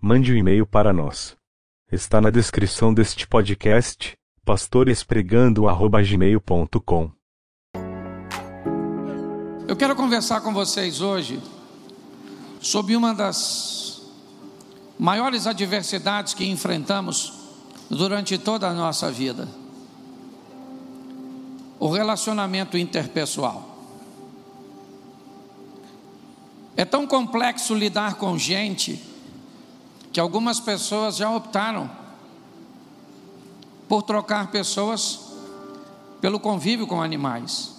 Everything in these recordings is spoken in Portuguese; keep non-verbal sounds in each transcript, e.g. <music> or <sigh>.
mande um e-mail para nós. Está na descrição deste podcast, pastorespregando@gmail.com. Eu quero conversar com vocês hoje sobre uma das maiores adversidades que enfrentamos durante toda a nossa vida: o relacionamento interpessoal. É tão complexo lidar com gente que algumas pessoas já optaram por trocar pessoas pelo convívio com animais.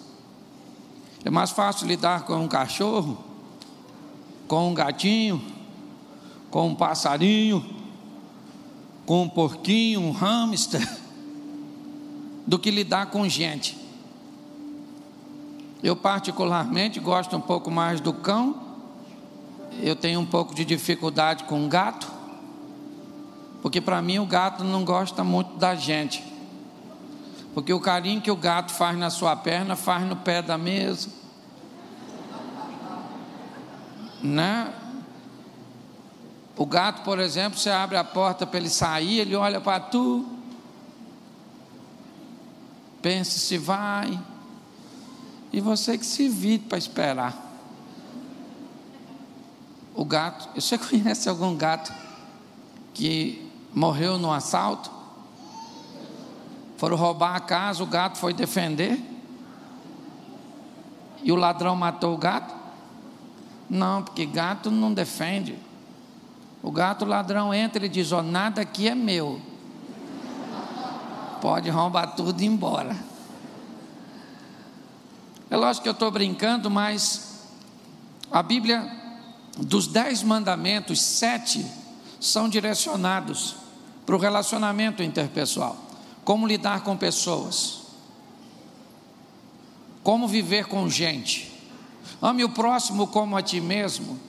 É mais fácil lidar com um cachorro, com um gatinho, com um passarinho, com um porquinho, um hamster, <laughs> do que lidar com gente. Eu, particularmente, gosto um pouco mais do cão eu tenho um pouco de dificuldade com gato, porque para mim o gato não gosta muito da gente. Porque o carinho que o gato faz na sua perna, faz no pé da mesa. Né? O gato, por exemplo, você abre a porta para ele sair, ele olha para tu, pensa se vai, e você que se vire para esperar o gato. Você <laughs> conhece algum gato que morreu no assalto? Foram roubar a casa, o gato foi defender? E o ladrão matou o gato? Não, porque gato não defende. O gato o ladrão entra e diz: oh, nada aqui é meu. Pode roubar tudo e ir embora. É lógico que eu estou brincando, mas a Bíblia dos dez mandamentos, sete são direcionados para o relacionamento interpessoal. Como lidar com pessoas, como viver com gente. Ame o próximo como a ti mesmo.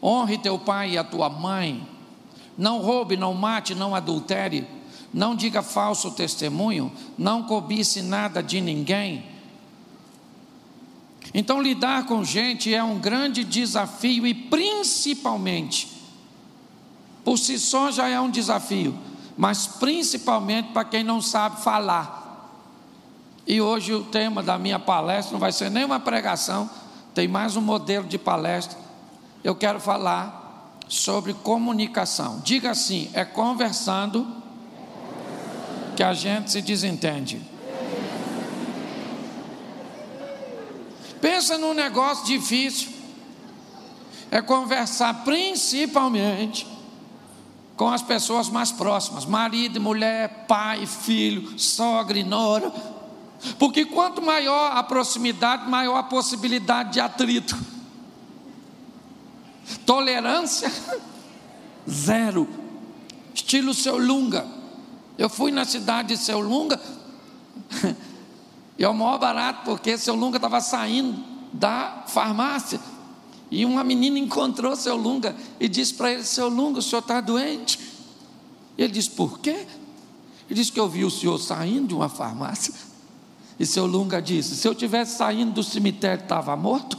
Honre teu pai e a tua mãe. Não roube, não mate, não adultere. Não diga falso testemunho. Não cobice nada de ninguém então, lidar com gente é um grande desafio e, principalmente, por si só já é um desafio, mas principalmente para quem não sabe falar. E hoje o tema da minha palestra não vai ser nem uma pregação, tem mais um modelo de palestra. Eu quero falar sobre comunicação. Diga assim: é conversando que a gente se desentende. Pensa num negócio difícil. É conversar principalmente com as pessoas mais próximas, marido, mulher, pai, filho, sogra e nora. Porque quanto maior a proximidade, maior a possibilidade de atrito. Tolerância <laughs> zero. Estilo seu Lunga. Eu fui na cidade de seu Lunga <laughs> e é o maior barato, porque seu Lunga estava saindo da farmácia. E uma menina encontrou seu Lunga e disse para ele: Seu Lunga, o senhor está doente? Ele disse: Por quê? Ele disse que eu vi o senhor saindo de uma farmácia. E seu Lunga disse: Se eu tivesse saindo do cemitério, estava morto.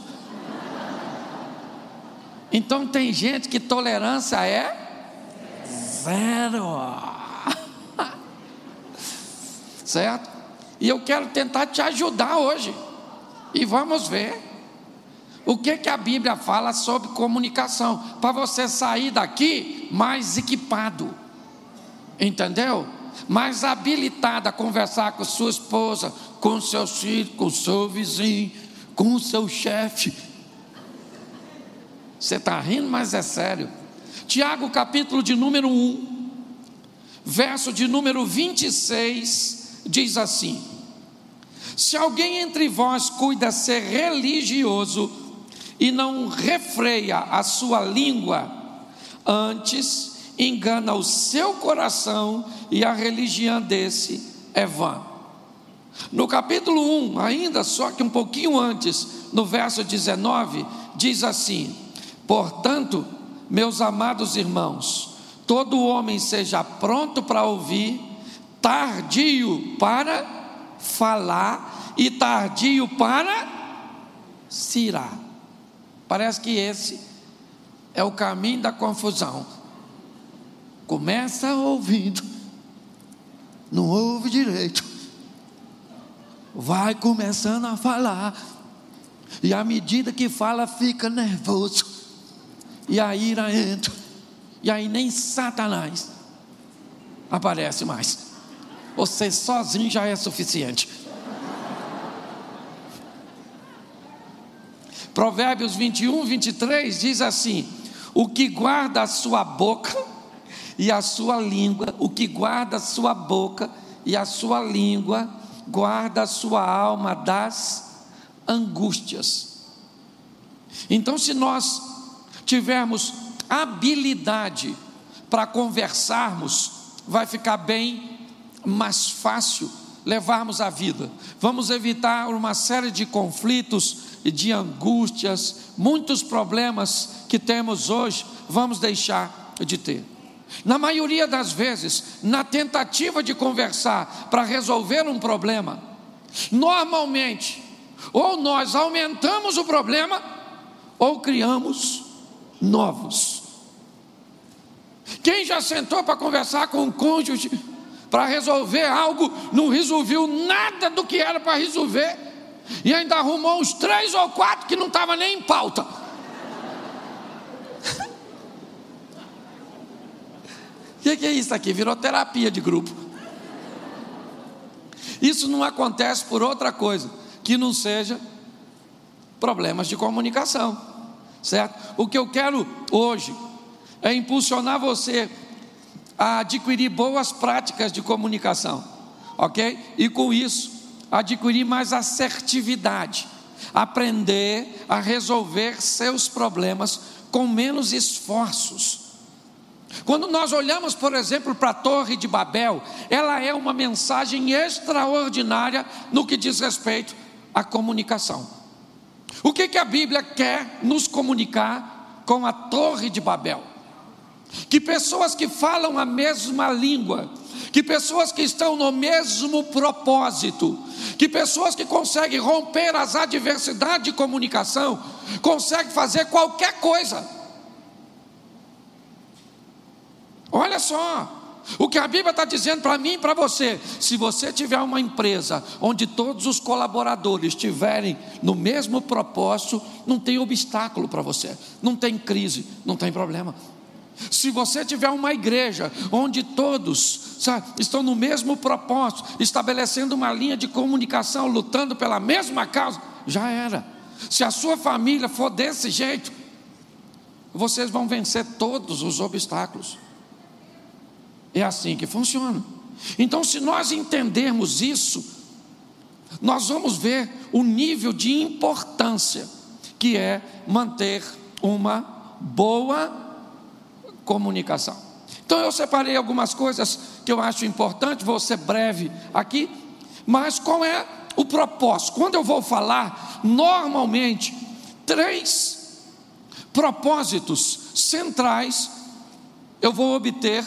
Então tem gente que tolerância é zero. <laughs> certo? E eu quero tentar te ajudar hoje. E vamos ver o que, que a Bíblia fala sobre comunicação, para você sair daqui mais equipado, entendeu? Mais habilitado a conversar com sua esposa, com seus filhos, com seu vizinho, com seu chefe. Você está rindo, mas é sério. Tiago, capítulo de número 1, verso de número 26, diz assim: se alguém entre vós cuida ser religioso e não refreia a sua língua, antes engana o seu coração e a religião desse é vã. No capítulo 1, ainda só que um pouquinho antes, no verso 19, diz assim: Portanto, meus amados irmãos, todo homem seja pronto para ouvir, tardio para falar e tardio para cirar. Parece que esse é o caminho da confusão. Começa ouvindo, não ouve direito, vai começando a falar, e à medida que fala, fica nervoso, e a ira entra, e aí nem Satanás aparece mais. Você sozinho já é suficiente. Provérbios 21, 23 diz assim: O que guarda a sua boca e a sua língua, o que guarda a sua boca e a sua língua, guarda a sua alma das angústias. Então, se nós tivermos habilidade para conversarmos, vai ficar bem mais fácil levarmos a vida. Vamos evitar uma série de conflitos e de angústias, muitos problemas que temos hoje, vamos deixar de ter. Na maioria das vezes, na tentativa de conversar para resolver um problema, normalmente, ou nós aumentamos o problema, ou criamos novos. Quem já sentou para conversar com um cônjuge para resolver algo, não resolveu nada do que era para resolver, e ainda arrumou uns três ou quatro que não estava nem em pauta. O <laughs> que, que é isso aqui? Virou terapia de grupo. Isso não acontece por outra coisa que não seja problemas de comunicação, certo? O que eu quero hoje é impulsionar você a adquirir boas práticas de comunicação, ok? E com isso, adquirir mais assertividade, aprender a resolver seus problemas com menos esforços. Quando nós olhamos, por exemplo, para a Torre de Babel, ela é uma mensagem extraordinária no que diz respeito à comunicação. O que, que a Bíblia quer nos comunicar com a Torre de Babel? Que pessoas que falam a mesma língua, que pessoas que estão no mesmo propósito, que pessoas que conseguem romper as adversidades de comunicação, conseguem fazer qualquer coisa. Olha só, o que a Bíblia está dizendo para mim e para você: se você tiver uma empresa onde todos os colaboradores estiverem no mesmo propósito, não tem obstáculo para você, não tem crise, não tem problema. Se você tiver uma igreja onde todos sabe, estão no mesmo propósito, estabelecendo uma linha de comunicação, lutando pela mesma causa, já era. Se a sua família for desse jeito, vocês vão vencer todos os obstáculos. É assim que funciona. Então, se nós entendermos isso, nós vamos ver o nível de importância que é manter uma boa comunicação. Então eu separei algumas coisas que eu acho importante, vou ser breve aqui, mas qual é o propósito? Quando eu vou falar, normalmente, três propósitos centrais eu vou obter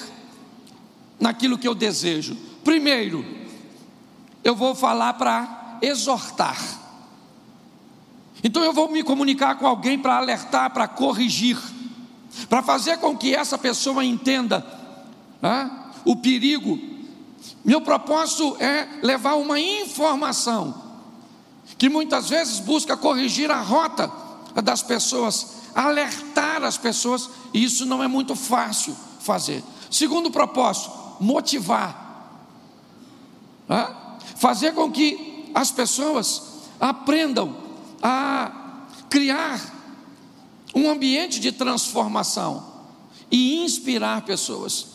naquilo que eu desejo. Primeiro, eu vou falar para exortar. Então eu vou me comunicar com alguém para alertar, para corrigir para fazer com que essa pessoa entenda né, o perigo. Meu propósito é levar uma informação que muitas vezes busca corrigir a rota das pessoas, alertar as pessoas, e isso não é muito fácil fazer. Segundo propósito, motivar, né, fazer com que as pessoas aprendam a criar um ambiente de transformação e inspirar pessoas,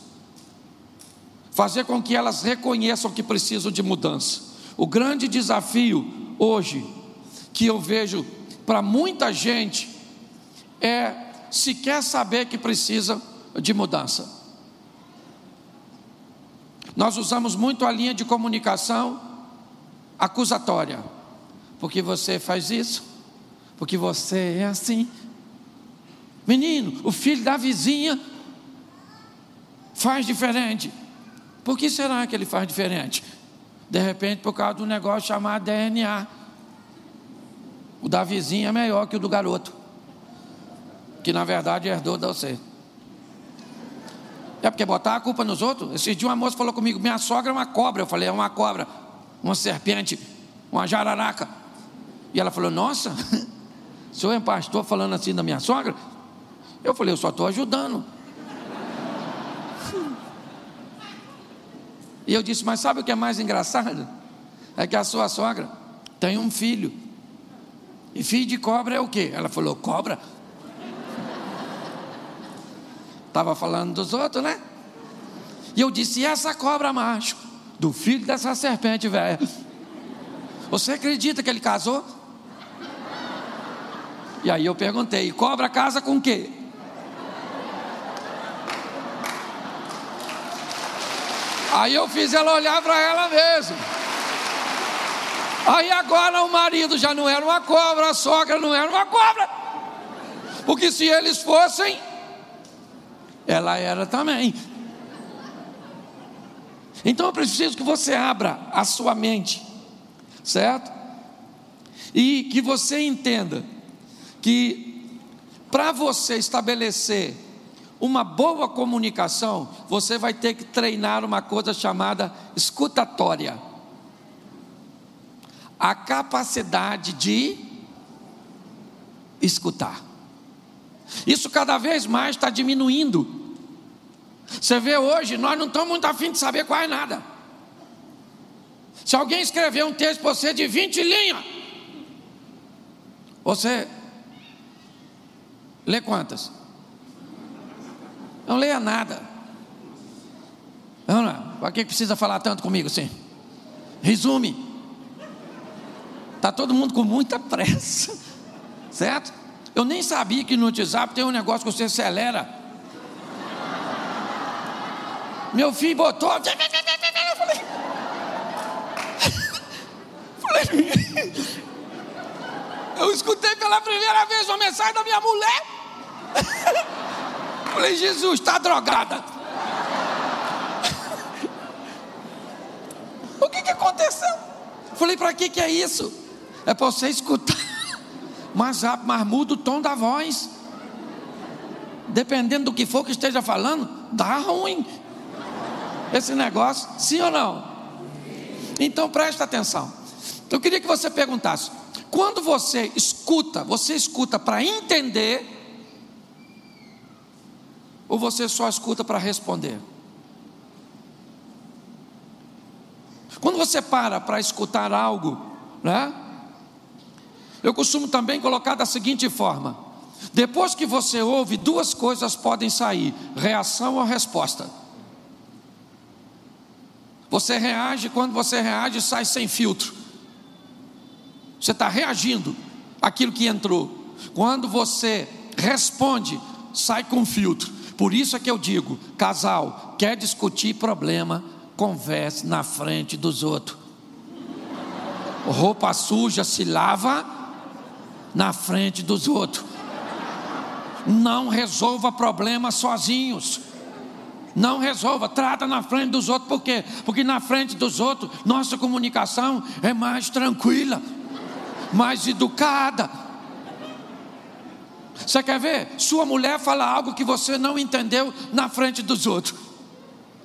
fazer com que elas reconheçam que precisam de mudança. O grande desafio hoje que eu vejo para muita gente é se quer saber que precisa de mudança. Nós usamos muito a linha de comunicação acusatória, porque você faz isso, porque você é assim, Menino, o filho da vizinha faz diferente. Por que será que ele faz diferente? De repente, por causa de um negócio chamado DNA. O da vizinha é melhor que o do garoto. que na verdade herdou de você. É porque botar a culpa nos outros. Esse dia uma moça falou comigo: minha sogra é uma cobra. Eu falei: é uma cobra, uma serpente, uma jararaca. E ela falou: nossa, <laughs> o senhor é pastor falando assim da minha sogra? Eu falei: eu só estou ajudando. E eu disse: mas sabe o que é mais engraçado? É que a sua sogra tem um filho. E filho de cobra é o quê? Ela falou: cobra? Estava falando dos outros, né? E eu disse: e essa cobra macho? Do filho dessa serpente velha. Você acredita que ele casou? E aí eu perguntei: cobra casa com o quê? Aí eu fiz ela olhar para ela mesmo. Aí agora o marido já não era uma cobra, a sogra não era uma cobra. Porque se eles fossem, ela era também. Então eu preciso que você abra a sua mente, certo? E que você entenda que para você estabelecer uma boa comunicação, você vai ter que treinar uma coisa chamada escutatória. A capacidade de escutar. Isso cada vez mais está diminuindo. Você vê hoje, nós não estamos muito afim de saber quase nada. Se alguém escrever um texto para você de 20 linhas, você lê quantas? Não leia nada. Lá, para que precisa falar tanto comigo assim? Resume. Está todo mundo com muita pressa, <laughs> certo? Eu nem sabia que no WhatsApp tem um negócio que você acelera. Meu filho botou. Eu falei. <laughs> falei. <laughs> Eu escutei pela primeira vez uma mensagem da minha mulher. Falei, Jesus, está drogada. <laughs> o que, que aconteceu? Falei, para que, que é isso? É para você escutar. Mas, mas muda o tom da voz. Dependendo do que for que esteja falando, dá ruim. Esse negócio, sim ou não? Então presta atenção. Eu queria que você perguntasse: quando você escuta, você escuta para entender ou você só escuta para responder? Quando você para para escutar algo, né? Eu costumo também colocar da seguinte forma: depois que você ouve, duas coisas podem sair: reação ou resposta. Você reage, quando você reage, sai sem filtro. Você está reagindo àquilo que entrou. Quando você responde, sai com filtro. Por isso é que eu digo: casal, quer discutir problema, converse na frente dos outros. Roupa suja se lava na frente dos outros. Não resolva problemas sozinhos. Não resolva, trata na frente dos outros, por quê? Porque na frente dos outros, nossa comunicação é mais tranquila, mais educada, você quer ver? Sua mulher fala algo que você não entendeu na frente dos outros.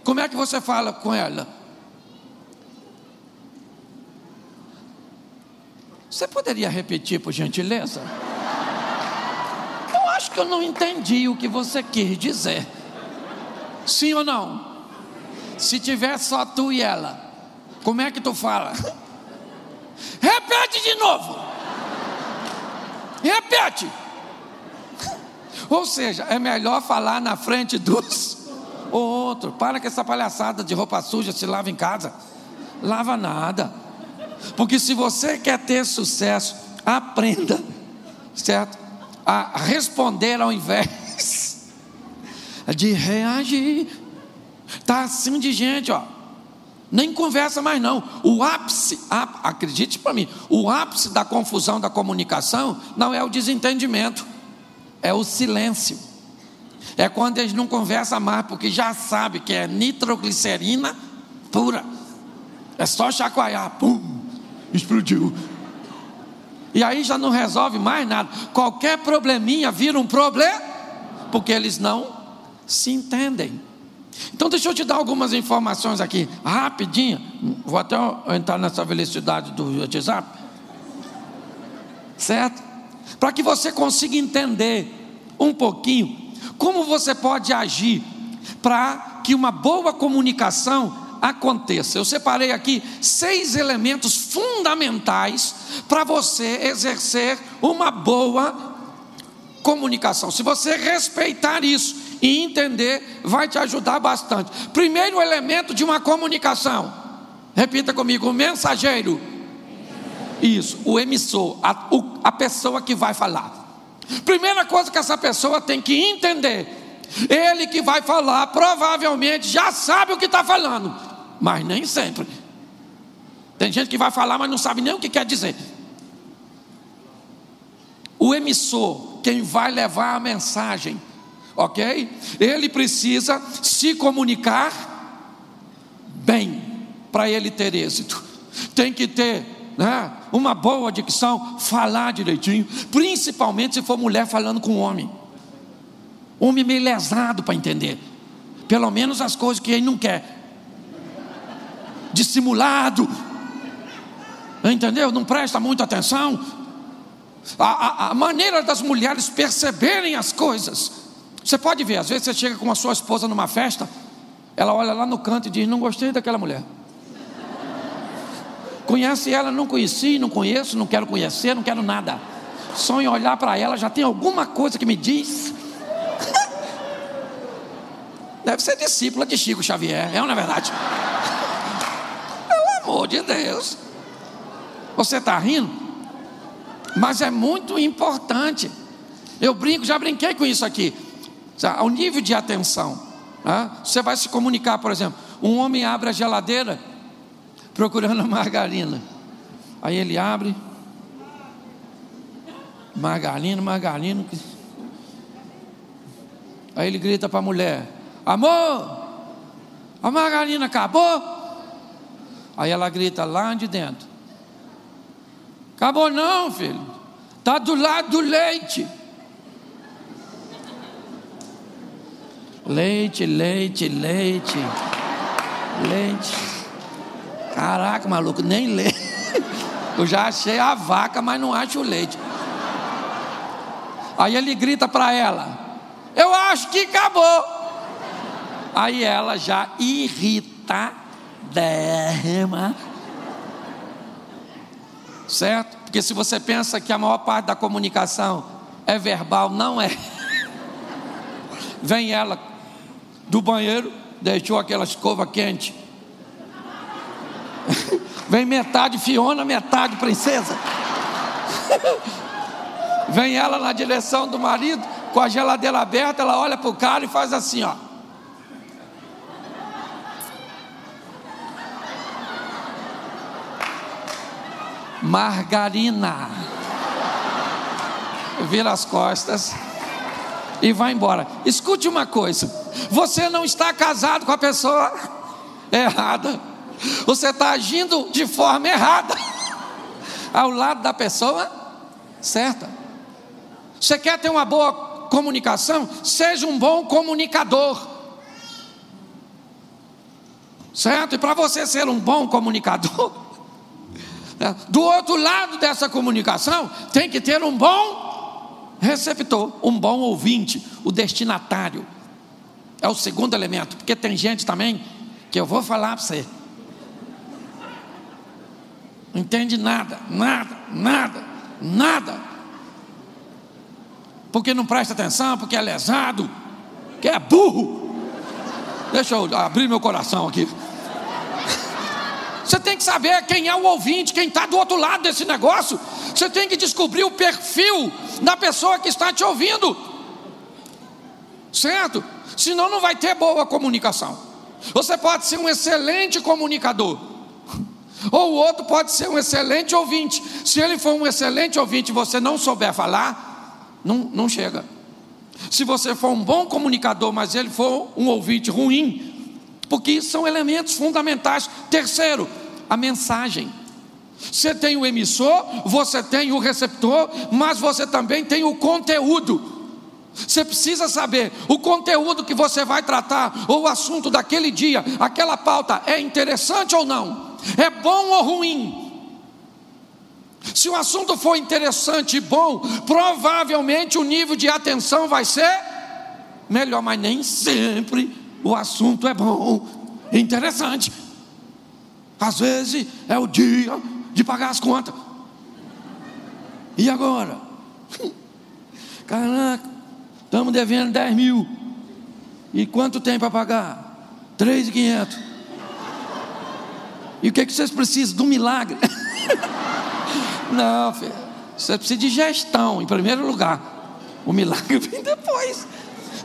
Como é que você fala com ela? Você poderia repetir, por gentileza? Eu acho que eu não entendi o que você quis dizer. Sim ou não? Se tiver só tu e ela, como é que tu fala? Repete de novo. Repete. Ou seja, é melhor falar na frente dos <laughs> outros. Para com essa palhaçada de roupa suja, se lava em casa. Lava nada. Porque se você quer ter sucesso, aprenda, certo? A responder ao invés <laughs> de reagir. Tá assim de gente, ó. Nem conversa mais não. O ápice, acredite para mim, o ápice da confusão da comunicação não é o desentendimento é o silêncio. É quando eles não conversam mais, porque já sabe que é nitroglicerina pura. É só chacoalhar, pum, explodiu. E aí já não resolve mais nada. Qualquer probleminha vira um problema, porque eles não se entendem. Então deixa eu te dar algumas informações aqui, rapidinho. Vou até entrar nessa velocidade do WhatsApp. Certo? Para que você consiga entender um pouquinho como você pode agir para que uma boa comunicação aconteça. Eu separei aqui seis elementos fundamentais para você exercer uma boa comunicação. Se você respeitar isso e entender, vai te ajudar bastante. Primeiro elemento de uma comunicação, repita comigo: mensageiro. Isso, o emissor, a, o, a pessoa que vai falar. Primeira coisa que essa pessoa tem que entender ele que vai falar, provavelmente já sabe o que está falando, mas nem sempre. Tem gente que vai falar, mas não sabe nem o que quer dizer. O emissor, quem vai levar a mensagem, ok? Ele precisa se comunicar bem para ele ter êxito. Tem que ter né, uma boa dicção, falar direitinho, principalmente se for mulher falando com homem. Homem meio lesado para entender. Pelo menos as coisas que ele não quer. Dissimulado. Entendeu? Não presta muita atenção. A, a, a, maneira das mulheres perceberem as coisas. Você pode ver, às vezes você chega com a sua esposa numa festa, ela olha lá no canto e diz: Não gostei daquela mulher. Conhece ela? Não conheci, não conheço, não quero conhecer, não quero nada. Só em olhar para ela já tem alguma coisa que me diz Deve ser discípula de Chico Xavier, é ou não é verdade? Pelo amor de Deus. Você está rindo? Mas é muito importante. Eu brinco, já brinquei com isso aqui. Ao nível de atenção. Né? Você vai se comunicar, por exemplo. Um homem abre a geladeira procurando margarina. Aí ele abre. Margarina, margarina. Aí ele grita para a mulher: Amor, a margarina acabou? Aí ela grita lá de dentro: Acabou não, filho. Está do lado do leite. Leite, leite, leite. Leite. Caraca, maluco, nem leite. <laughs> Eu já achei a vaca, mas não acho o leite. Aí ele grita para ela: Eu acho que acabou. Aí ela já irritadérrima. Certo? Porque se você pensa que a maior parte da comunicação é verbal, não é. <laughs> Vem ela do banheiro, deixou aquela escova quente. Vem metade Fiona, metade princesa. Vem ela na direção do marido, com a geladeira aberta, ela olha para o cara e faz assim, ó. margarina. Vira as costas e vai embora. Escute uma coisa: você não está casado com a pessoa errada, você está agindo de forma errada ao lado da pessoa certa. Você quer ter uma boa comunicação? Seja um bom comunicador. Certo? E para você ser um bom comunicador, <laughs> do outro lado dessa comunicação, tem que ter um bom receptor, um bom ouvinte, o destinatário. É o segundo elemento, porque tem gente também que eu vou falar para você. Entende nada, nada, nada, nada. Porque não presta atenção, porque é lesado, que é burro. Deixa eu abrir meu coração aqui. Você tem que saber quem é o ouvinte, quem está do outro lado desse negócio. Você tem que descobrir o perfil da pessoa que está te ouvindo. Certo? Senão não vai ter boa comunicação. Você pode ser um excelente comunicador. Ou o outro pode ser um excelente ouvinte. Se ele for um excelente ouvinte e você não souber falar, não, não chega. Se você for um bom comunicador, mas ele for um ouvinte ruim, porque são elementos fundamentais. Terceiro, a mensagem. Você tem o emissor, você tem o receptor, mas você também tem o conteúdo. Você precisa saber o conteúdo que você vai tratar, ou o assunto daquele dia, aquela pauta é interessante ou não, é bom ou ruim. Se o assunto for interessante e bom, provavelmente o nível de atenção vai ser melhor, mas nem sempre o assunto é bom e interessante. Às vezes é o dia de pagar as contas. E agora? <laughs> Caraca, estamos devendo 10 mil. E quanto tem para pagar? 3,500. E o que, é que vocês precisam? Do milagre. <laughs> Não, filho. Você precisa de gestão, em primeiro lugar. O milagre <laughs> vem depois.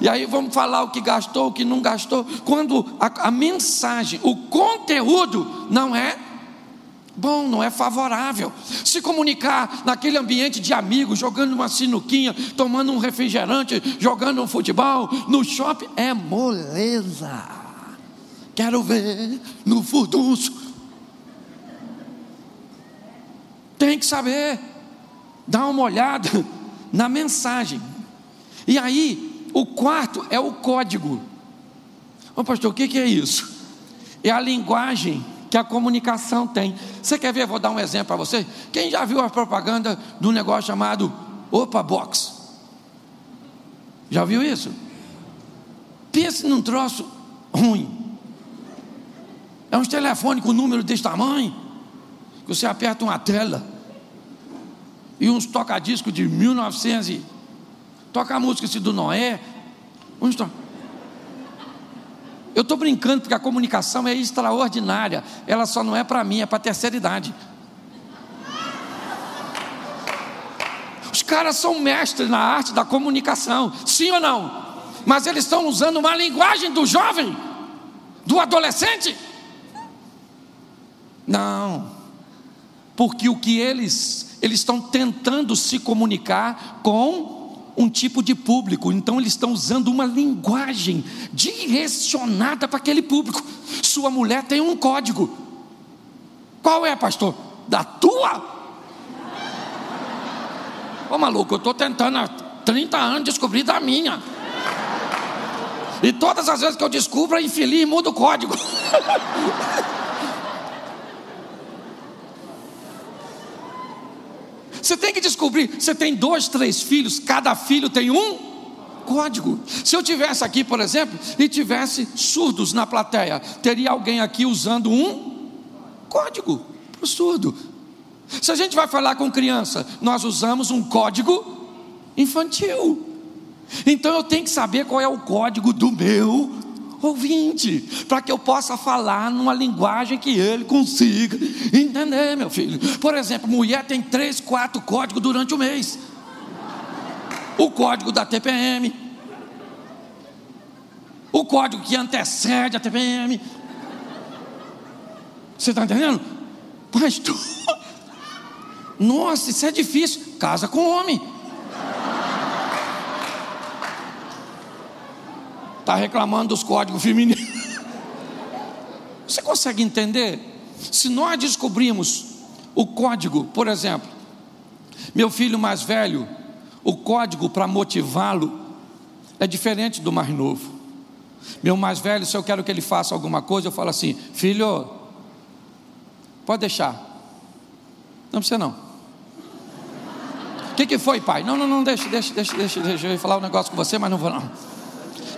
E aí vamos falar o que gastou, o que não gastou. Quando a, a mensagem, o conteúdo não é bom, não é favorável. Se comunicar naquele ambiente de amigos, jogando uma sinuquinha, tomando um refrigerante, jogando um futebol, no shopping, é moleza. Quero ver no furdunço. Tem que saber, dar uma olhada <laughs> na mensagem. E aí, o quarto é o código. Ô pastor, o que, é isso? É a linguagem que a comunicação tem. Você quer ver? Vou dar um exemplo para você. Quem já viu a propaganda do negócio chamado Opa Box? Já viu isso? Pense num troço ruim. É um telefone com número desse tamanho, que você aperta uma tela e uns toca-disco de 1900 Toca a música do Noé. Onde está? Eu estou brincando porque a comunicação é extraordinária. Ela só não é para mim, é para a terceira idade. Os caras são mestres na arte da comunicação, sim ou não? Mas eles estão usando uma linguagem do jovem, do adolescente? Não, porque o que eles eles estão tentando se comunicar com um tipo de público, então eles estão usando uma linguagem direcionada para aquele público. Sua mulher tem um código. Qual é, pastor? Da tua? Ô maluco, eu estou tentando há 30 anos descobrir da minha. E todas as vezes que eu descubro, é infeliz e muda o código. <laughs> Você tem que descobrir. Você tem dois, três filhos, cada filho tem um código. Se eu tivesse aqui, por exemplo, e tivesse surdos na plateia, teria alguém aqui usando um código para o surdo. Se a gente vai falar com criança, nós usamos um código infantil. Então eu tenho que saber qual é o código do meu ouvinte, para que eu possa falar numa linguagem que ele consiga entender, meu filho. Por exemplo, mulher tem três, quatro códigos durante o mês. O código da TPM, o código que antecede a TPM. Você está entendendo? Pastor, <laughs> nossa, isso é difícil. Casa com homem. Está reclamando dos códigos femininos. <laughs> Você consegue entender? Se nós descobrimos o código, por exemplo, meu filho mais velho, o código para motivá-lo é diferente do mais novo. Meu mais velho, se eu quero que ele faça alguma coisa, eu falo assim: filho, pode deixar, não precisa não. O que, que foi, pai? Não, não, não, deixa, deixa, deixa, deixa, deixa eu falar um negócio com você, mas não vou não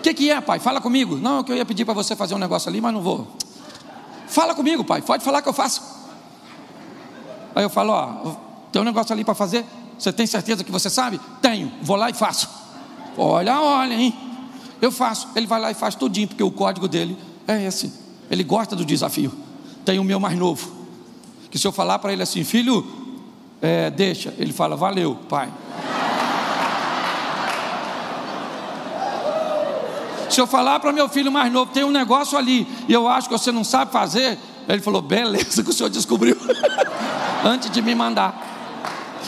que, que é, pai? Fala comigo. Não, que eu ia pedir para você fazer um negócio ali, mas não vou. Fala comigo, pai. Pode falar que eu faço. Aí eu falo, ó, tem um negócio ali para fazer. Você tem certeza que você sabe? Tenho. Vou lá e faço. Olha, olha, hein? Eu faço. Ele vai lá e faz tudinho, porque o código dele é esse. Ele gosta do desafio. Tem o meu mais novo. Que se eu falar para ele assim, filho, é, deixa. Ele fala, valeu, pai. Se eu falar para meu filho mais novo, tem um negócio ali, e eu acho que você não sabe fazer, ele falou: beleza, <laughs> que o senhor descobriu, <laughs> antes de me mandar.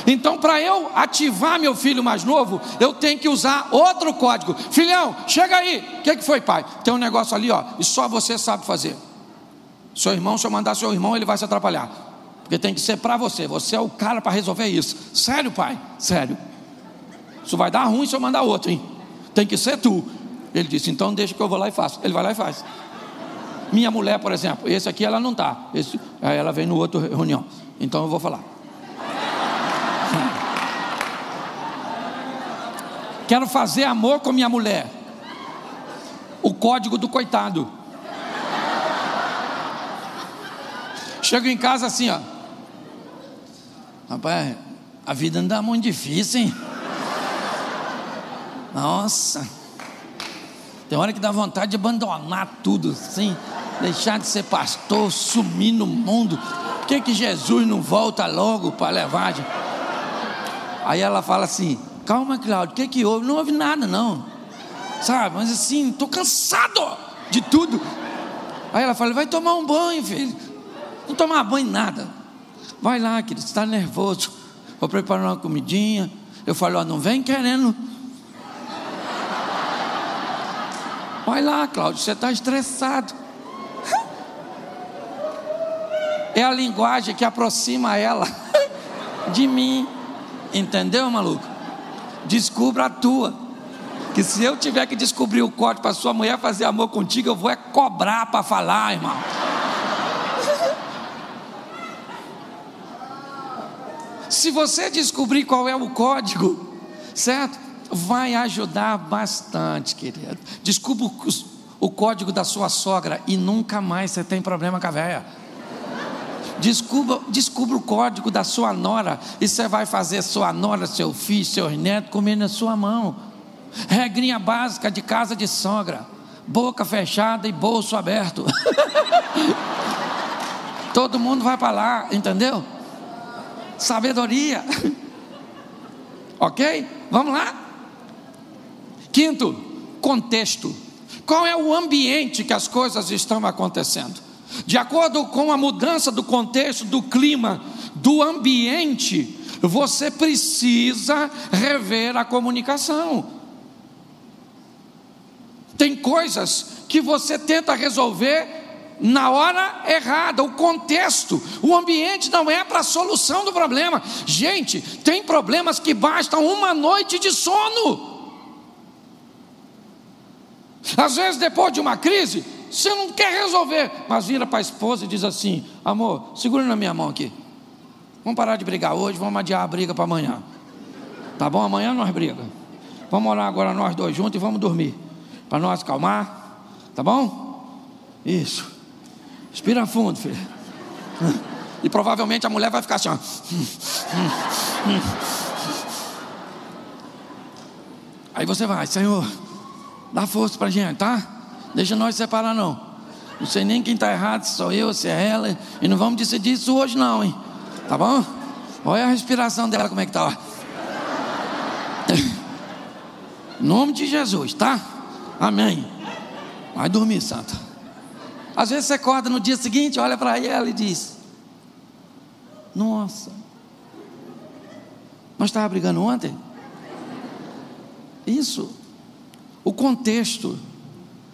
Então, para eu ativar meu filho mais novo, eu tenho que usar outro código. Filhão, chega aí. O que, que foi, pai? Tem um negócio ali, ó, e só você sabe fazer. Seu irmão, se eu mandar seu irmão, ele vai se atrapalhar. Porque tem que ser para você. Você é o cara para resolver isso. Sério, pai? Sério. Isso vai dar ruim se eu mandar outro, hein? Tem que ser tu. Ele disse: Então deixa que eu vou lá e faço. Ele vai lá e faz. Minha mulher, por exemplo, esse aqui ela não está. Aí ela vem no outro reunião. Então eu vou falar. <laughs> Quero fazer amor com minha mulher. O código do coitado. Chego em casa assim, ó. Rapaz, a vida dá muito difícil, hein? Nossa. Tem hora que dá vontade de abandonar tudo, assim, deixar de ser pastor, sumir no mundo. Por que, que Jesus não volta logo para levar? gente? Aí ela fala assim: Calma, Cláudio, o que, que houve? Não houve nada, não. Sabe, mas assim, estou cansado de tudo. Aí ela fala: Vai tomar um banho, filho. Não tomar banho nada. Vai lá, querido, está nervoso. Vou preparar uma comidinha. Eu falo: Ó, não vem querendo Vai lá, Cláudio, você está estressado. É a linguagem que aproxima ela <laughs> de mim. Entendeu, maluco? Descubra a tua. Que se eu tiver que descobrir o código para sua mulher fazer amor contigo, eu vou é cobrar para falar, irmão. se você descobrir qual é o código, certo? Vai ajudar bastante, querido. Descubra o, código da sua sogra e nunca mais você tem problema com a véia. Descubra, descubra o código da sua nora e você vai fazer sua nora, seu filho, seu neto comer na sua mão. Regrinha básica de casa de sogra: boca fechada e bolso aberto. <laughs> Todo mundo vai para lá, entendeu? Sabedoria. ok? Vamos lá? Quinto, contexto. Qual é o ambiente que as coisas estão acontecendo? De acordo com a mudança do contexto, do clima, do ambiente, você precisa rever a comunicação. Tem coisas que você tenta resolver na hora errada, o contexto, o ambiente não é para a solução do problema. Gente, tem problemas que bastam uma noite de sono. Às vezes, depois de uma crise, você não quer resolver, mas vira para a esposa e diz assim: Amor, segura na minha mão aqui. Vamos parar de brigar hoje, vamos adiar a briga para amanhã. Tá bom? Amanhã nós briga. Vamos orar agora nós dois juntos e vamos dormir. Para nós calmar. Tá bom? Isso. Respira fundo, filho. E provavelmente a mulher vai ficar assim, ó. Aí você vai, Senhor, Dá força para a gente, tá? Deixa nós separar, não. Não sei nem quem está errado, se sou eu, se é ela. E não vamos decidir isso hoje, não, hein? Tá bom? Olha a respiração dela, como é que tá. Em nome de Jesus, tá? Amém. Vai dormir, santa. Às vezes você acorda no dia seguinte, olha para ela e diz: Nossa, nós estávamos brigando ontem? Isso o contexto,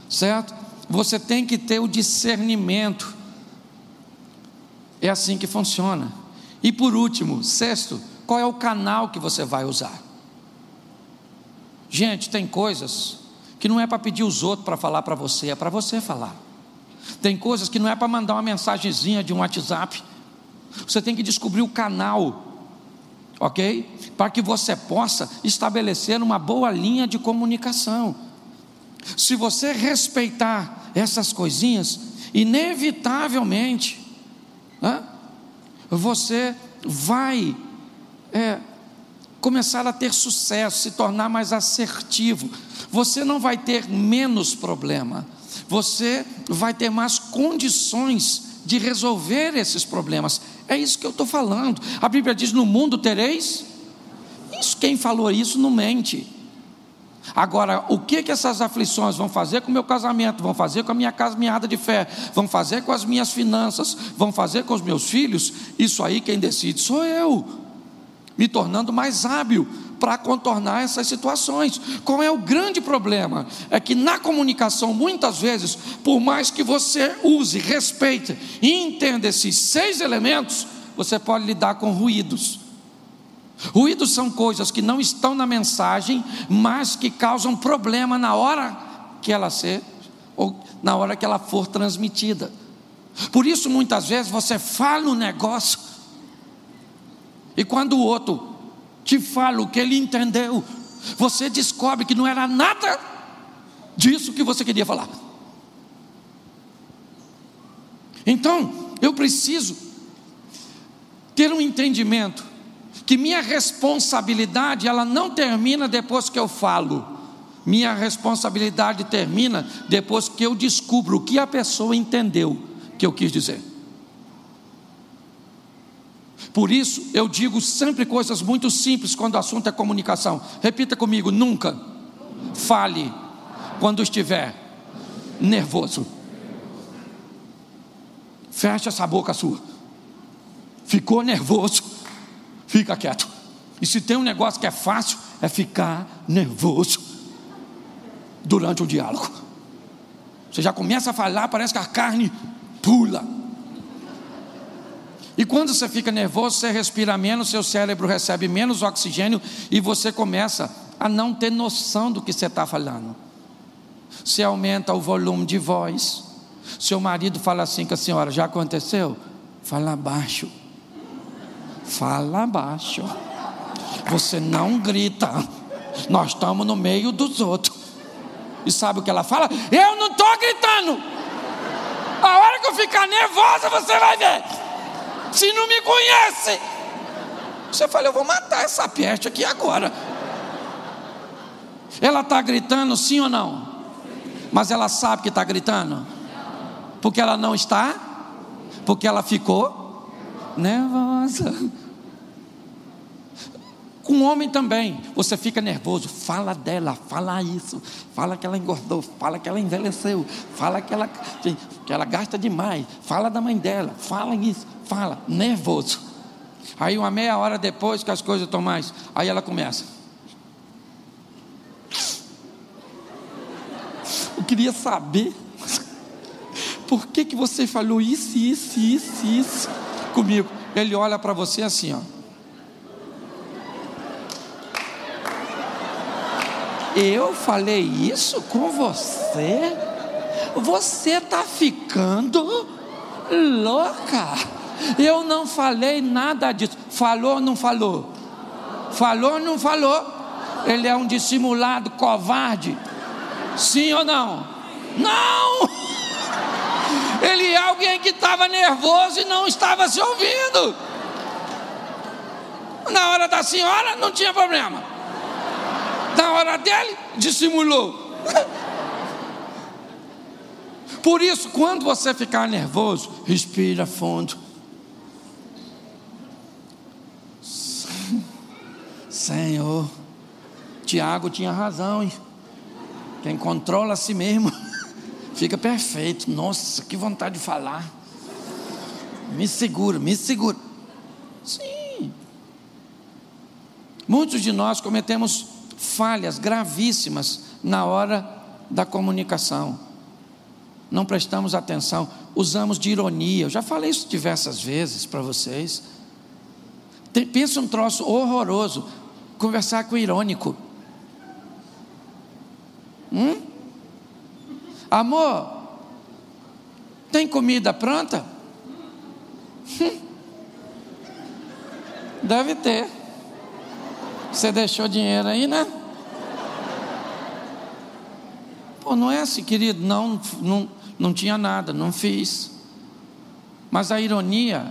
certo? Você tem que ter o discernimento. É assim que funciona. E por último, sexto, qual é o canal que você vai usar? Gente, tem coisas que não é para pedir os outros para falar para você, é para você falar. Tem coisas que não é para mandar uma mensagenzinha de um WhatsApp. Você tem que descobrir o canal, ok? Para que você possa estabelecer uma boa linha de comunicação. Se você respeitar essas coisinhas, inevitavelmente, né, você vai é, começar a ter sucesso, se tornar mais assertivo. Você não vai ter menos problema, você vai ter mais condições de resolver esses problemas. É isso que eu estou falando. A Bíblia diz: no mundo tereis. Isso, quem falou isso não mente. Agora, o que que essas aflições vão fazer com o meu casamento, vão fazer com a minha caminhada de fé, vão fazer com as minhas finanças, vão fazer com os meus filhos? Isso aí quem decide sou eu, me tornando mais hábil para contornar essas situações. Qual é o grande problema? É que na comunicação, muitas vezes, por mais que você use, respeite e entenda esses seis elementos, você pode lidar com ruídos. Ruídos são coisas que não estão na mensagem, mas que causam problema na hora que ela ser ou na hora que ela for transmitida. Por isso, muitas vezes, você fala um negócio, e quando o outro te fala o que ele entendeu, você descobre que não era nada disso que você queria falar. Então, eu preciso ter um entendimento que minha responsabilidade ela não termina depois que eu falo. Minha responsabilidade termina depois que eu descubro o que a pessoa entendeu que eu quis dizer. Por isso, eu digo sempre coisas muito simples quando o assunto é comunicação. Repita comigo: nunca fale quando estiver nervoso. Fecha essa boca sua. Ficou nervoso, fica quieto. E se tem um negócio que é fácil, é ficar nervoso durante o diálogo. Você já começa a falar, parece que a carne pula. E quando você fica nervoso, você respira menos, seu cérebro recebe menos oxigênio e você começa a não ter noção do que você está falando. Você aumenta o volume de voz. Seu marido fala assim com a senhora: já aconteceu? Fala baixo. Fala baixo. Você não grita. Nós estamos no meio dos outros. E sabe o que ela fala? Eu não estou gritando. A hora que eu ficar nervosa, você vai ver. Se não me conhece. Você fala, eu vou matar essa peste aqui agora. Ela está gritando sim ou não? Mas ela sabe que está gritando? Porque ela não está? Porque ela ficou nervosa. Com o homem também, você fica nervoso, fala dela, fala isso, fala que ela engordou, fala que ela envelheceu, fala que ela, que ela gasta demais, fala da mãe dela, fala isso, fala, nervoso. Aí uma meia hora depois que as coisas estão mais, aí ela começa. Eu queria saber <laughs> por que, que você falou isso, isso, isso, isso comigo. Ele olha para você assim, ó. Eu falei isso com você? Você está ficando louca. Eu não falei nada disso. Falou ou não falou? Falou ou não falou? Ele é um dissimulado, covarde. Sim ou não? Não! Ele é alguém que estava nervoso e não estava se ouvindo. Na hora da senhora não tinha problema. Na hora dele, dissimulou. Por isso, quando você ficar nervoso, respira fundo. Senhor, Tiago tinha razão, hein? Quem controla a si mesmo <laughs> fica perfeito. Nossa, que vontade de falar. Me segura, me segura. Sim. Muitos de nós cometemos falhas gravíssimas na hora da comunicação. Não prestamos atenção, usamos de ironia. Eu já falei isso diversas vezes para vocês. Tem, pensa um troço horroroso, conversar com o irônico. Hum? Amor, tem comida pronta? Hum. Deve ter. Você deixou dinheiro aí, né? Pô, não é assim, querido, não, não, não tinha nada, não fiz. Mas a ironia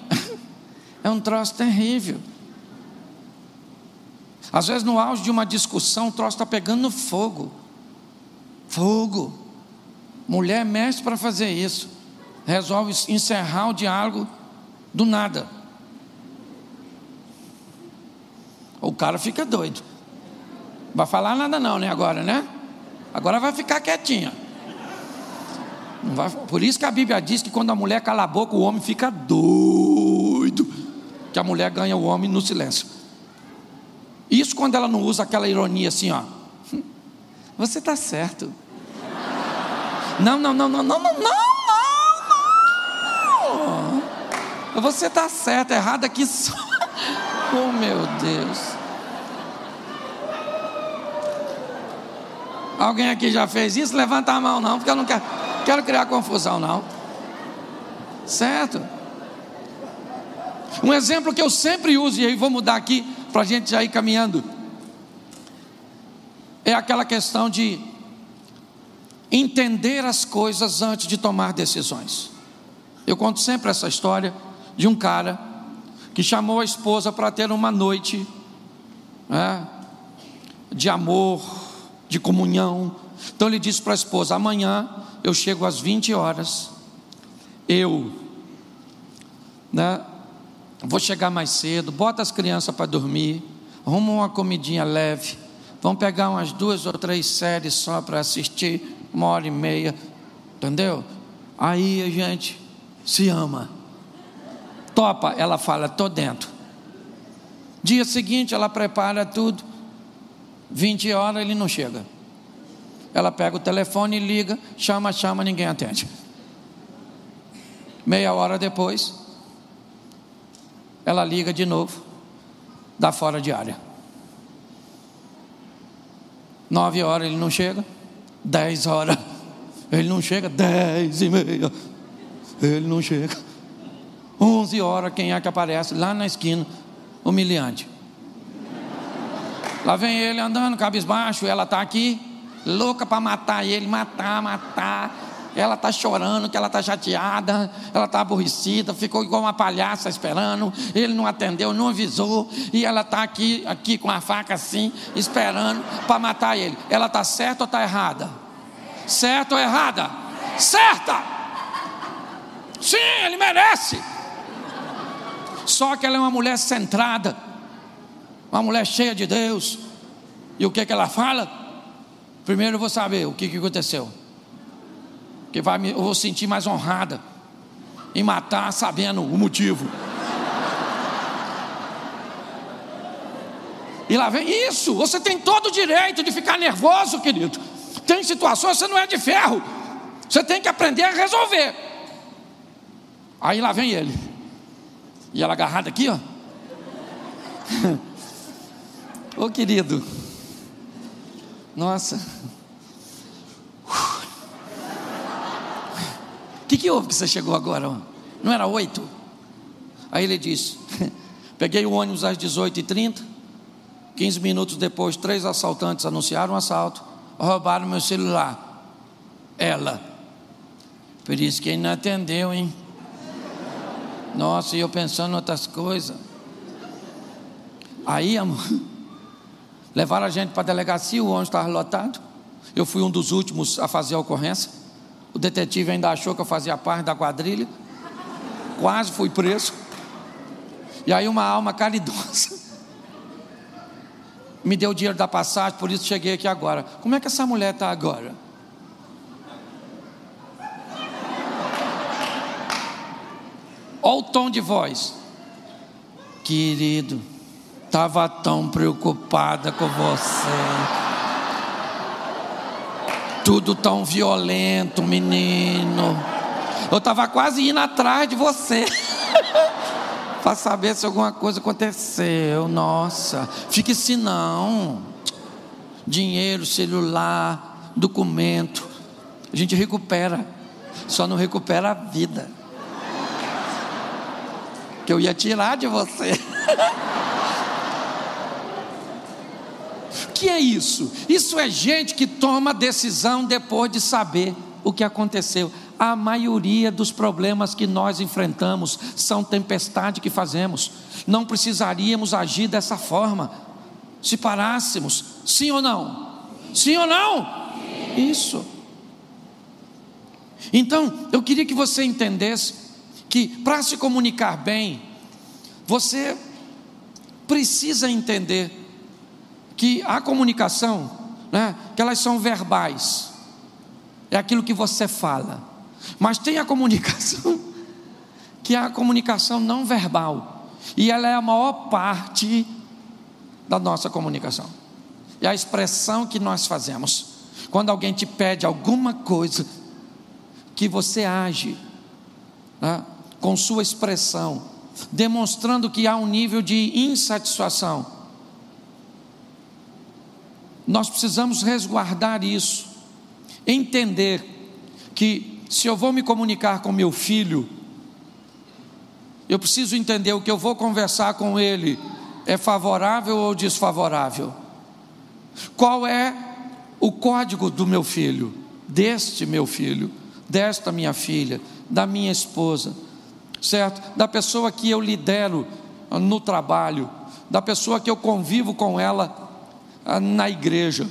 <laughs> é um troço terrível. Às vezes, no auge de uma discussão, o troço está pegando fogo. Fogo. Mulher mexe para fazer isso. Resolve encerrar o diálogo do nada. O cara fica doido. Vai falar nada não, né? Agora, né? Agora vai ficar quietinha. Vai, por isso que a Bíblia diz que quando a mulher cala a boca, o homem fica doido. Que a mulher ganha o homem no silêncio. Isso quando ela não usa aquela ironia assim, ó. Hum, você está certo. Não, não, não, não, não, não, não, não. Você está certo, errado aqui só. <laughs> Oh, meu Deus. Alguém aqui já fez isso? Levanta a mão, não, porque eu não quero, quero criar confusão, não. Certo? Um exemplo que eu sempre uso, e aí vou mudar aqui para a gente já ir caminhando, é aquela questão de entender as coisas antes de tomar decisões. Eu conto sempre essa história de um cara que chamou a esposa para ter uma noite né, de amor, de comunhão. Então ele disse para a esposa: amanhã eu chego às 20 horas, eu né, vou chegar mais cedo, bota as crianças para dormir, arruma uma comidinha leve, vamos pegar umas duas ou três séries só para assistir, uma hora e meia, entendeu? Aí a gente se ama. Topa, ela fala, estou dentro. Dia seguinte ela prepara tudo, 20 horas ele não chega. Ela pega o telefone e liga, chama, chama, ninguém atende. Meia hora depois, ela liga de novo, dá fora de área. Nove horas ele não chega, dez horas <laughs> ele não chega, dez e meia ele não chega. Onze horas quem é que aparece lá na esquina, humilhante. Lá vem ele andando cabisbaixo, ela está aqui, louca para matar ele, matar, matar. Ela está chorando, que ela está chateada, ela está aborrecida, ficou igual uma palhaça esperando. Ele não atendeu, não avisou, e ela está aqui, aqui com a faca assim, esperando para matar ele. Ela está certa ou está errada? Certa ou errada? Certa! Sim, ele merece. Só que ela é uma mulher centrada uma mulher cheia de Deus. E o que, que ela fala? Primeiro eu vou saber o que, que aconteceu. Que vai eu vou sentir mais honrada em matar sabendo o motivo. E lá vem isso. Você tem todo o direito de ficar nervoso, querido. Tem situações você não é de ferro. Você tem que aprender a resolver. Aí lá vem ele. E ela agarrada aqui, ó. <laughs> Ô querido, nossa, que, que houve que você chegou agora? Não era oito? Aí ele disse: <laughs> Peguei o ônibus às 18h30, 15 minutos depois, três assaltantes anunciaram um assalto, roubaram meu celular. Ela. Por isso que ele não atendeu, hein? Nossa, e eu pensando em outras coisas. Aí, amor. <laughs> Levaram a gente para a delegacia, o ônibus estava lotado. Eu fui um dos últimos a fazer a ocorrência. O detetive ainda achou que eu fazia parte da quadrilha. Quase fui preso. E aí uma alma caridosa <laughs> me deu o dinheiro da passagem, por isso cheguei aqui agora. Como é que essa mulher está agora? Olha o tom de voz. Querido, estava tão preocupada com você. Tudo tão violento, menino. Eu estava quase indo atrás de você. <laughs> para saber se alguma coisa aconteceu. Nossa, fique assim não. Dinheiro, celular, documento. A gente recupera. Só não recupera a vida. Que eu ia tirar de você. <laughs> que é isso? Isso é gente que toma decisão depois de saber o que aconteceu. A maioria dos problemas que nós enfrentamos são tempestade que fazemos. Não precisaríamos agir dessa forma. Se parássemos, sim ou não? Sim ou não? Isso. Então, eu queria que você entendesse que para se comunicar bem, você precisa entender que a comunicação, né, que elas são verbais, é aquilo que você fala, mas tem a <laughs> comunicação, que é a comunicação não verbal, e ela é a maior parte da nossa comunicação, é a expressão que nós fazemos, quando alguém te pede alguma coisa, que você age, né, com sua expressão, demonstrando que há um nível de insatisfação. Nós precisamos resguardar isso, entender que se eu vou me comunicar com meu filho, eu preciso entender o que eu vou conversar com ele é favorável ou desfavorável. Qual é o código do meu filho, deste meu filho, desta minha filha, da minha esposa, certo? Da pessoa que eu lidero no trabalho, da pessoa que eu convivo com ela na igreja.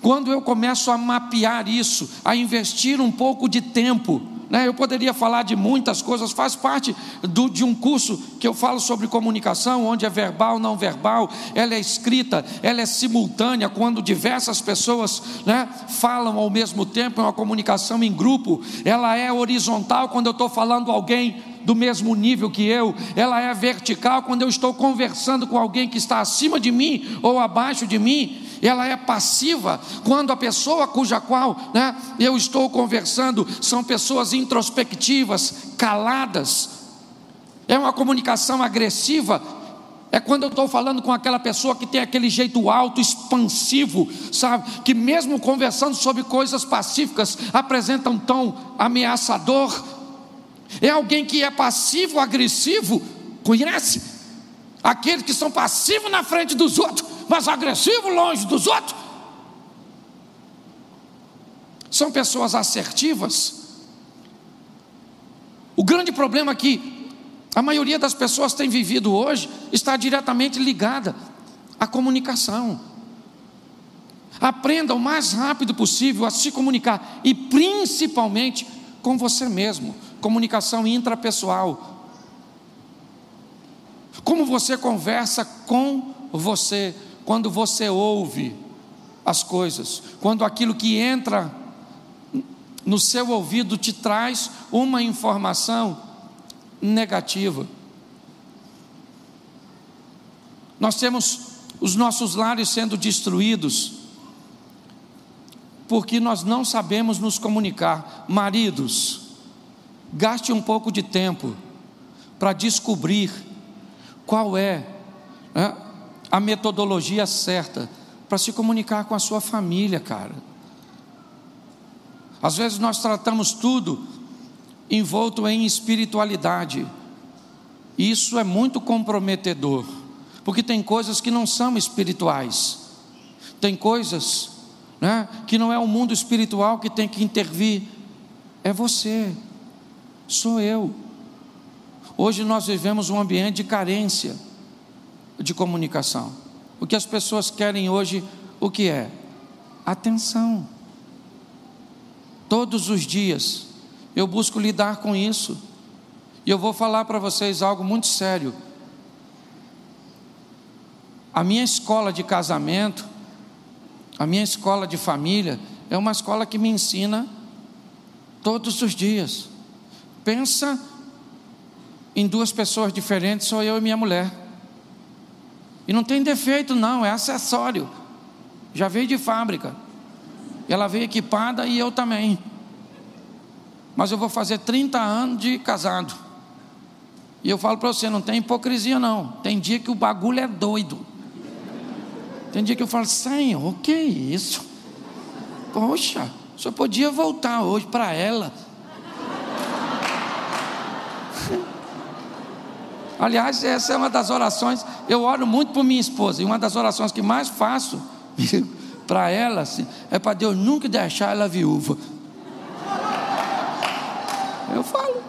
Quando eu começo a mapear isso, a investir um pouco de tempo, né? Eu poderia falar de muitas coisas, faz parte do, de um curso que eu falo sobre comunicação, onde é verbal, não verbal, ela é escrita, ela é simultânea, quando diversas pessoas né, falam ao mesmo tempo, é uma comunicação em grupo, ela é horizontal quando eu estou falando alguém do mesmo nível que eu, ela é vertical quando eu estou conversando com alguém que está acima de mim ou abaixo de mim, ela é passiva quando a pessoa cuja qual né, eu estou conversando são pessoas introspectivas, caladas. É uma comunicação agressiva. É quando eu estou falando com aquela pessoa que tem aquele jeito alto, expansivo, sabe? Que mesmo conversando sobre coisas pacíficas, apresenta um tom ameaçador. É alguém que é passivo, agressivo, conhece? Aqueles que são passivos na frente dos outros, mas agressivos longe dos outros. São pessoas assertivas. O grande problema que a maioria das pessoas tem vivido hoje está diretamente ligada à comunicação. Aprenda o mais rápido possível a se comunicar e principalmente com você mesmo, comunicação intrapessoal. Como você conversa com você quando você ouve as coisas, quando aquilo que entra no seu ouvido te traz uma informação negativa. Nós temos os nossos lares sendo destruídos porque nós não sabemos nos comunicar. Maridos, gaste um pouco de tempo para descobrir qual é né, a metodologia certa para se comunicar com a sua família, cara. Às vezes nós tratamos tudo envolto em espiritualidade. Isso é muito comprometedor, porque tem coisas que não são espirituais. Tem coisas né, que não é o mundo espiritual que tem que intervir, é você, sou eu. Hoje nós vivemos um ambiente de carência de comunicação. O que as pessoas querem hoje, o que é? Atenção. Todos os dias eu busco lidar com isso. E eu vou falar para vocês algo muito sério. A minha escola de casamento, a minha escola de família, é uma escola que me ensina todos os dias. Pensa em duas pessoas diferentes, sou eu e minha mulher. E não tem defeito, não, é acessório. Já veio de fábrica. Ela veio equipada e eu também. Mas eu vou fazer 30 anos de casado. E eu falo para você, não tem hipocrisia não. Tem dia que o bagulho é doido. Tem dia que eu falo, Senhor, o que é isso? Poxa, só podia voltar hoje para ela. Aliás, essa é uma das orações, eu oro muito por minha esposa, e uma das orações que mais faço <laughs> para ela assim, é para Deus nunca deixar ela viúva. Eu falo.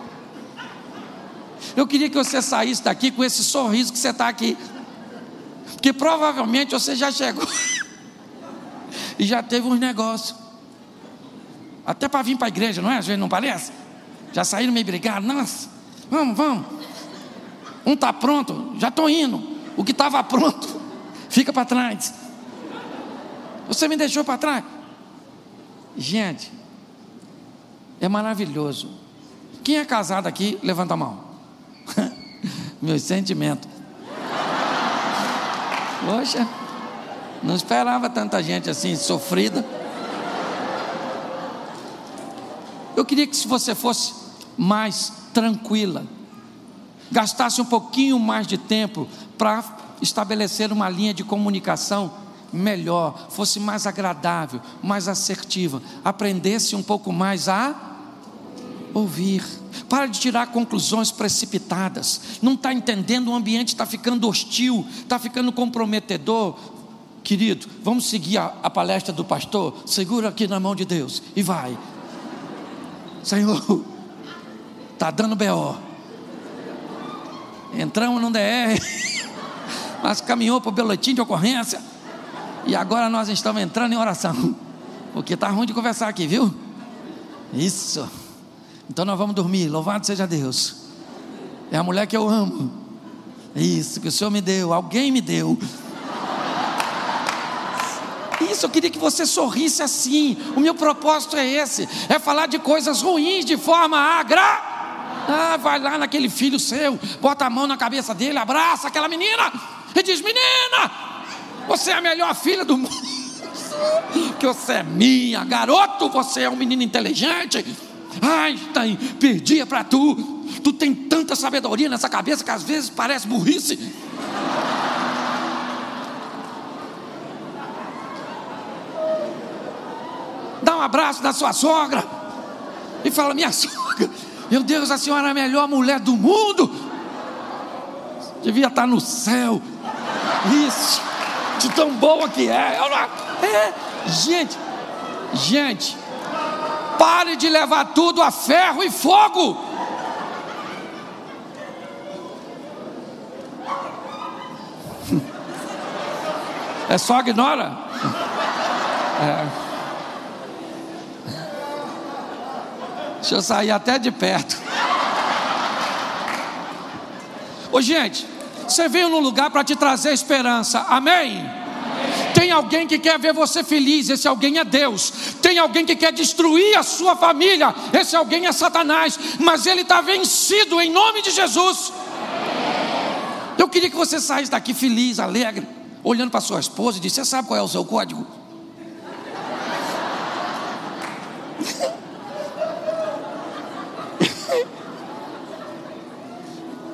Eu queria que você saísse daqui com esse sorriso que você está aqui. Porque provavelmente você já chegou <laughs> e já teve uns negócios. Até para vir para a igreja, não é? Às vezes não parece? Já saíram meio brigados. Nossa, vamos, vamos. Um está pronto, já estou indo. O que estava pronto, <laughs> fica para trás. Você me deixou para trás. Gente, é maravilhoso. Quem é casado aqui, levanta a mão. <laughs> Meu sentimento. Poxa, não esperava tanta gente assim, sofrida. Eu queria que se você fosse mais tranquila, gastasse um pouquinho mais de tempo para estabelecer uma linha de comunicação melhor, fosse mais agradável, mais assertiva, aprendesse um pouco mais a ouvir. Para de tirar conclusões precipitadas. Não está entendendo, o ambiente está ficando hostil, está ficando comprometedor. Querido, vamos seguir a, a palestra do pastor? Segura aqui na mão de Deus e vai. Senhor, está dando BO. Entramos no DR, <laughs> mas caminhou para o boletim de ocorrência. E agora nós estamos entrando em oração. Porque está ruim de conversar aqui, viu? Isso. Então nós vamos dormir. Louvado seja Deus. É a mulher que eu amo. Isso, que o Senhor me deu. Alguém me deu. Isso, eu queria que você sorrisse assim. O meu propósito é esse: é falar de coisas ruins de forma agra. Ah, vai lá naquele filho seu, bota a mão na cabeça dele, abraça aquela menina e diz: Menina, você é a melhor filha do mundo. <laughs> Que você é minha, garoto, você é um menino inteligente. Einstein perdia para tu. Tu tem tanta sabedoria nessa cabeça que às vezes parece burrice. <laughs> Dá um abraço na sua sogra e fala: Minha sogra, meu Deus, a senhora é a melhor mulher do mundo. Devia estar no céu. Isso de tão boa que é. é. Gente, gente, pare de levar tudo a ferro e fogo. <laughs> É só ignora. É. Deixa eu sair até de perto. Ô gente, você veio num lugar para te trazer esperança. Amém? Tem alguém que quer ver você feliz, esse alguém é Deus. Tem alguém que quer destruir a sua família, esse alguém é Satanás. Mas ele está vencido em nome de Jesus. Eu queria que você saísse daqui feliz, alegre, olhando para sua esposa e disse: Você sabe qual é o seu código? <laughs>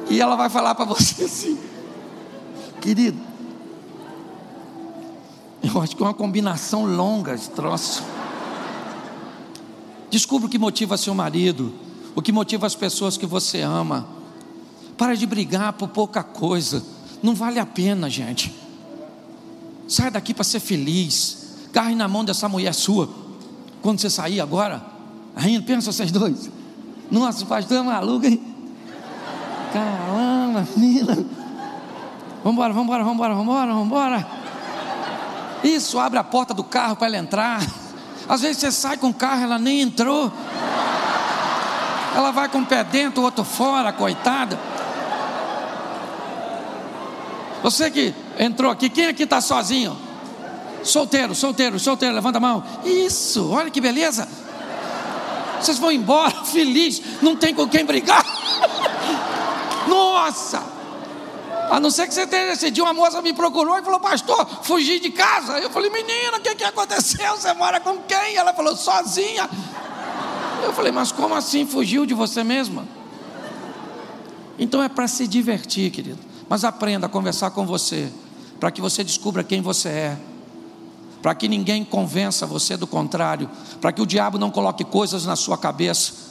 E ela vai falar para você <laughs> assim, querido. Eu acho que é uma combinação longa esse troço. Descubra o que motiva seu marido, o que motiva as pessoas que você ama. Para de brigar por pouca coisa. Não vale a pena, gente. Sai daqui para ser feliz. Carre na mão dessa mulher sua. Quando você sair agora, ainda pensa vocês dois. Nossa, o pastor é maluco, hein? Caramba, menina. Vambora, vambora, vambora, vambora, vambora. Isso, abre a porta do carro para ela entrar. Às vezes você sai com o carro, ela nem entrou. Ela vai com o pé dentro, o outro fora, coitada. Você que entrou aqui, quem aqui está sozinho? Solteiro, solteiro, solteiro, levanta a mão. Isso, olha que beleza. Vocês vão embora <laughs> feliz, não tem com quem brigar. <laughs> Nossa! A não ser que você tenha decidido, uma moça me procurou e falou, pastor, fugi de casa. Eu falei, menina, o que, que aconteceu? Você mora com quem? Ela falou, sozinha. Eu falei, mas como assim fugiu de você mesma? Então é para se divertir, querido. Mas aprenda a conversar com você, para que você descubra quem você é, para que ninguém convença você do contrário, para que o diabo não coloque coisas na sua cabeça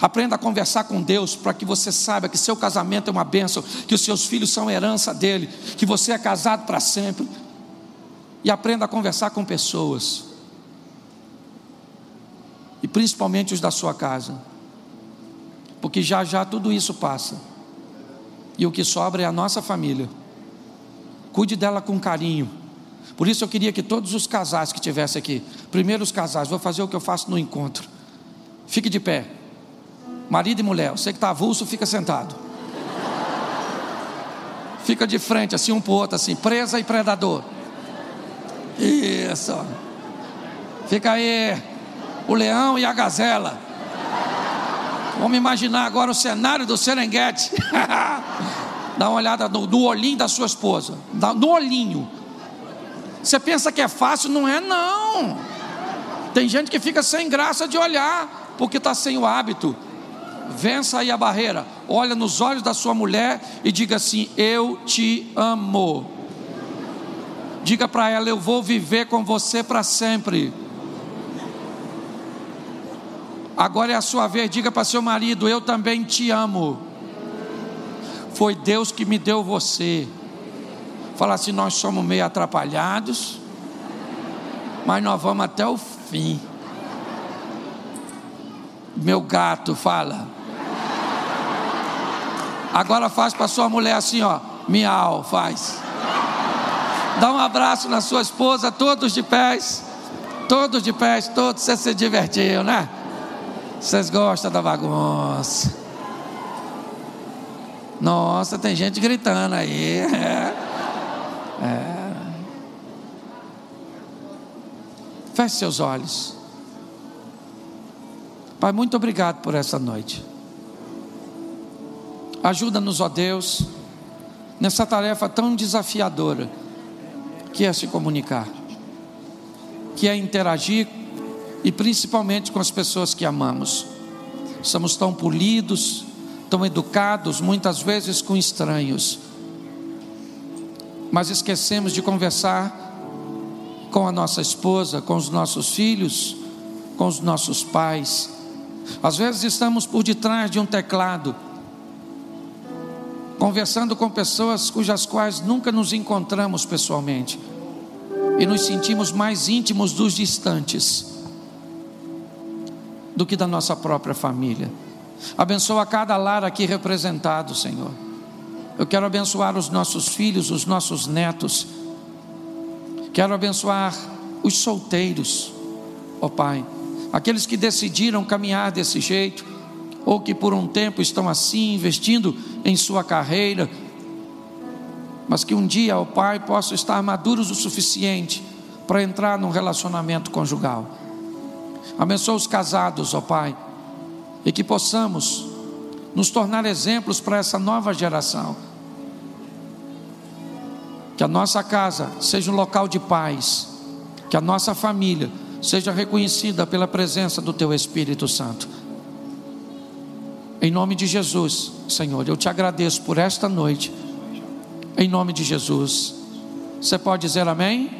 Aprenda a conversar com Deus para que você saiba que seu casamento é uma bênção, que os seus filhos são herança dele, que você é casado para sempre. E aprenda a conversar com pessoas, e principalmente os da sua casa, porque já já tudo isso passa, e o que sobra é a nossa família. Cuide dela com carinho. Por isso eu queria que todos os casais que tivessem aqui, primeiros casais, vou fazer o que eu faço no encontro. Fique de pé. Marido e mulher, você que está avulso, fica sentado. Fica de frente, assim, um para o outro, assim, presa e predador. Isso. Fica aí, o leão e a gazela. Vamos imaginar agora o cenário do Serengeti. <laughs> Dá uma olhada no, no olhinho da sua esposa. No olhinho. Você pensa que é fácil? Não é, não. Tem gente que fica sem graça de olhar, porque está sem o hábito. Vença aí a barreira. Olha nos olhos da sua mulher e diga assim: Eu te amo. Diga para ela: Eu vou viver com você para sempre. Agora é a sua vez, diga para seu marido: Eu também te amo. Foi Deus que me deu você. Fala assim: Nós somos meio atrapalhados, mas nós vamos até o fim. Meu gato fala. Agora faz para sua mulher assim, ó. Miau, faz. Dá um abraço na sua esposa, todos de pés. Todos de pés, todos. Você se divertiu, né? Vocês gostam da bagunça. Nossa, tem gente gritando aí. <laughs> É. É. Feche seus olhos. Pai, muito obrigado por essa noite. Ajuda-nos, ó Deus, nessa tarefa tão desafiadora que é se comunicar, que é interagir e principalmente com as pessoas que amamos. Somos tão polidos, tão educados, muitas vezes com estranhos, mas esquecemos de conversar com a nossa esposa, com os nossos filhos, com os nossos pais. Às vezes estamos por detrás de um teclado, conversando com pessoas cujas quais nunca nos encontramos pessoalmente e nos sentimos mais íntimos dos distantes do que da nossa própria família. Abençoa cada lar aqui representado, Senhor. Eu quero abençoar os nossos filhos, os nossos netos. Quero abençoar os solteiros, ó oh Pai, aqueles que decidiram caminhar desse jeito, ou que por um tempo estão assim, investindo em sua carreira, mas que um dia, ó Pai, possam estar maduros o suficiente para entrar num relacionamento conjugal. Abençoa os casados, ó Pai, e que possamos nos tornar exemplos para essa nova geração. Que a nossa casa seja um local de paz, que a nossa família seja reconhecida pela presença do Teu Espírito Santo. Em nome de Jesus, Senhor, eu te agradeço por esta noite. Em nome de Jesus. Você pode dizer amém?